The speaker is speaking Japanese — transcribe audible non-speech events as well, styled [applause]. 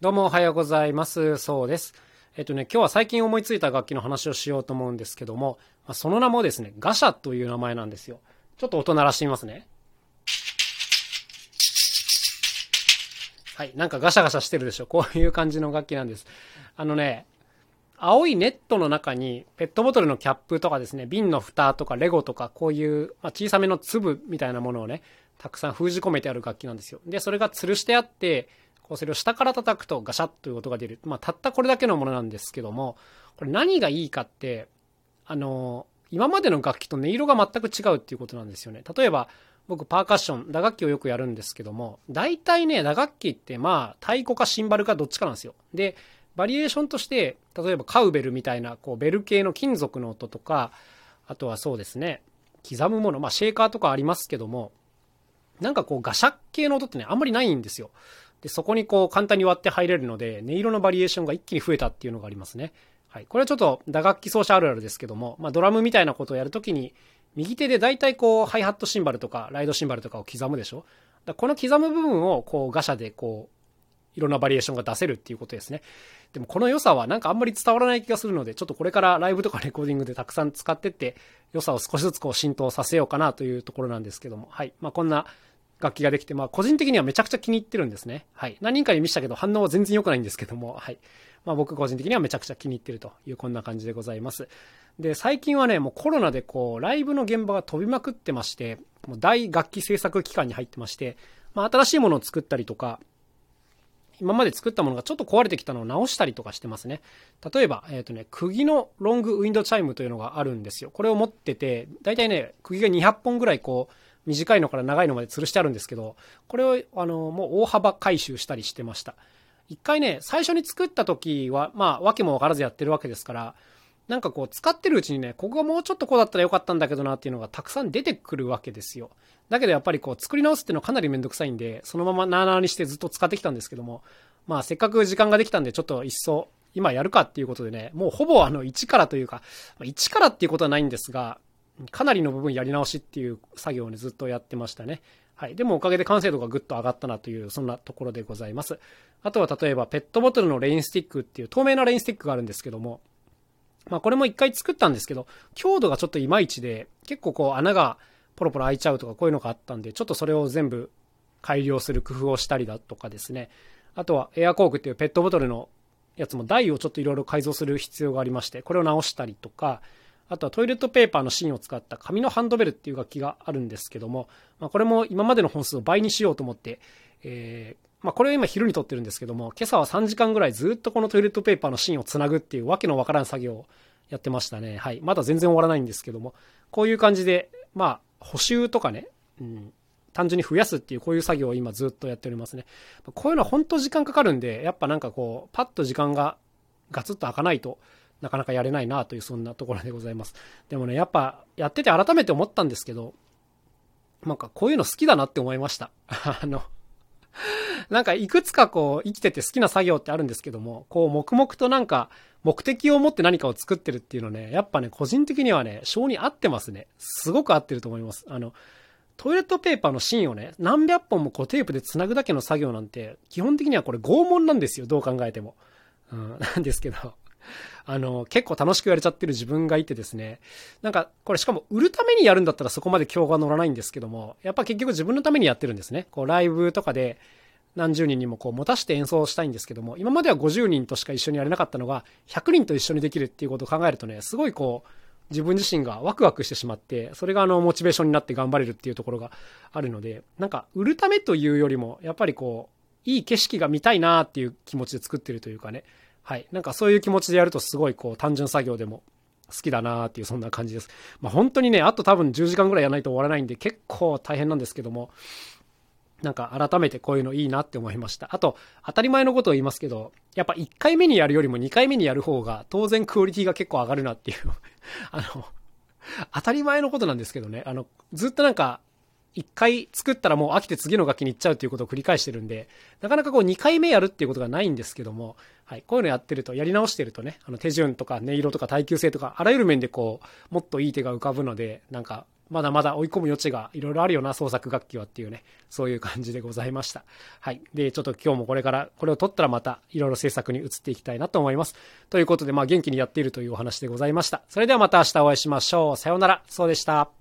どうもおはようございます。そうです。えっとね、今日は最近思いついた楽器の話をしようと思うんですけども、まあ、その名もですね、ガシャという名前なんですよ。ちょっと音鳴らしてみますね。はい、なんかガシャガシャしてるでしょ。こういう感じの楽器なんです。あのね、青いネットの中にペットボトルのキャップとかですね、瓶の蓋とかレゴとかこういう、ま、小さめの粒みたいなものをね、たくさん封じ込めてある楽器なんですよ。で、それが吊るしてあって、こうそれを下から叩くとガシャッという音が出る。まあ、たったこれだけのものなんですけども、これ何がいいかって、あの、今までの楽器と音色が全く違うっていうことなんですよね。例えば、僕パーカッション、打楽器をよくやるんですけども、大体ね、打楽器ってまあ、太鼓かシンバルかどっちかなんですよ。で、バリエーションとして、例えばカウベルみたいな、こう、ベル系の金属の音とか、あとはそうですね、刻むもの、まあ、シェーカーとかありますけども、なんかこう、ガシャッ系の音ってね、あんまりないんですよ。で、そこにこう簡単に割って入れるので、音色のバリエーションが一気に増えたっていうのがありますね。はい。これはちょっと打楽器奏者あるあるですけども、まあドラムみたいなことをやるときに、右手で大体こう、ハイハットシンバルとか、ライドシンバルとかを刻むでしょだこの刻む部分をこう、ガシャでこう、いろんなバリエーションが出せるっていうことですね。でもこの良さはなんかあんまり伝わらない気がするので、ちょっとこれからライブとかレコーディングでたくさん使ってって、良さを少しずつこう浸透させようかなというところなんですけども、はい。まあこんな楽器ができて、まあ個人的にはめちゃくちゃ気に入ってるんですね。はい。何人かに見したけど反応は全然良くないんですけども、はい。まあ僕個人的にはめちゃくちゃ気に入ってるというこんな感じでございます。で、最近はね、もうコロナでこう、ライブの現場が飛びまくってまして、もう大楽器制作期間に入ってまして、まあ新しいものを作ったりとか、今まで作ったものがちょっと壊れてきたのを直したりとかしてますね。例えば、えっ、ー、とね、釘のロングウィンドチャイムというのがあるんですよ。これを持ってて、だいたいね、釘が200本ぐらいこう、短いのから長いのまで吊るしてあるんですけど、これを、あの、もう大幅改修したりしてました。一回ね、最初に作った時は、まあ、わけもわからずやってるわけですから、なんかこう、使ってるうちにね、ここがもうちょっとこうだったらよかったんだけどなっていうのがたくさん出てくるわけですよ。だけどやっぱりこう、作り直すっていうのはかなりめんどくさいんで、そのままなーなーにしてずっと使ってきたんですけども、まあ、せっかく時間ができたんで、ちょっと一層、今やるかっていうことでね、もうほぼあの、1からというか、1からっていうことはないんですが、かなりの部分やり直しっていう作業をね、ずっとやってましたね。はい。でもおかげで完成度がぐっと上がったなという、そんなところでございます。あとは例えば、ペットボトルのレインスティックっていう透明なレインスティックがあるんですけども、まあこれも一回作ったんですけど、強度がちょっといまいちで、結構こう穴がポロポロ開いちゃうとかこういうのがあったんで、ちょっとそれを全部改良する工夫をしたりだとかですね。あとはエアコークっていうペットボトルのやつも台をちょっといろいろ改造する必要がありまして、これを直したりとか、あとはトイレットペーパーの芯を使った紙のハンドベルっていう楽器があるんですけども、まあ、これも今までの本数を倍にしようと思って、えー、まあ、これを今昼に撮ってるんですけども、今朝は3時間ぐらいずっとこのトイレットペーパーの芯をつなぐっていうわけのわからん作業をやってましたね。はい。まだ全然終わらないんですけども、こういう感じで、まあ、補修とかね、うん、単純に増やすっていうこういう作業を今ずっとやっておりますね。こういうのは本当時間かかるんで、やっぱなんかこう、パッと時間がガツッと開かないと、なかなかやれないなというそんなところでございます。でもね、やっぱやってて改めて思ったんですけど、なんかこういうの好きだなって思いました。[laughs] あの、なんかいくつかこう生きてて好きな作業ってあるんですけども、こう黙々となんか目的を持って何かを作ってるっていうのね、やっぱね、個人的にはね、性に合ってますね。すごく合ってると思います。あの、トイレットペーパーの芯をね、何百本もこうテープで繋ぐだけの作業なんて、基本的にはこれ拷問なんですよ、どう考えても。うん、なんですけど、あの、結構楽しくやれちゃってる自分がいてですね、なんか、これしかも売るためにやるんだったらそこまで今日が乗らないんですけども、やっぱ結局自分のためにやってるんですね。こう、ライブとかで、何十人にもこう持たして演奏したいんですけども、今までは50人としか一緒にやれなかったのが、100人と一緒にできるっていうことを考えるとね、すごいこう、自分自身がワクワクしてしまって、それがあの、モチベーションになって頑張れるっていうところがあるので、なんか、売るためというよりも、やっぱりこう、いい景色が見たいなっていう気持ちで作ってるというかね、はい。なんかそういう気持ちでやるとすごいこう単純作業でも好きだなーっていうそんな感じです。まあ本当にね、あと多分10時間ぐらいやらないと終わらないんで結構大変なんですけども、なんか改めてこういうのいいなって思いました。あと、当たり前のことを言いますけど、やっぱ1回目にやるよりも2回目にやる方が当然クオリティが結構上がるなっていう [laughs] あの、当たり前のことなんですけどね、あの、ずっとなんか一回作ったらもう飽きて次の楽器に行っちゃうっていうことを繰り返してるんで、なかなかこう二回目やるっていうことがないんですけども、はい、こういうのやってると、やり直してるとね、あの手順とか音色とか耐久性とか、あらゆる面でこう、もっといい手が浮かぶので、なんかまだまだ追い込む余地がいろいろあるよな、創作楽器はっていうね、そういう感じでございました。はい。で、ちょっと今日もこれから、これを撮ったらまたいろいろ制作に移っていきたいなと思います。ということで、まあ元気にやっているというお話でございました。それではまた明日お会いしましょう。さようなら。そうでした。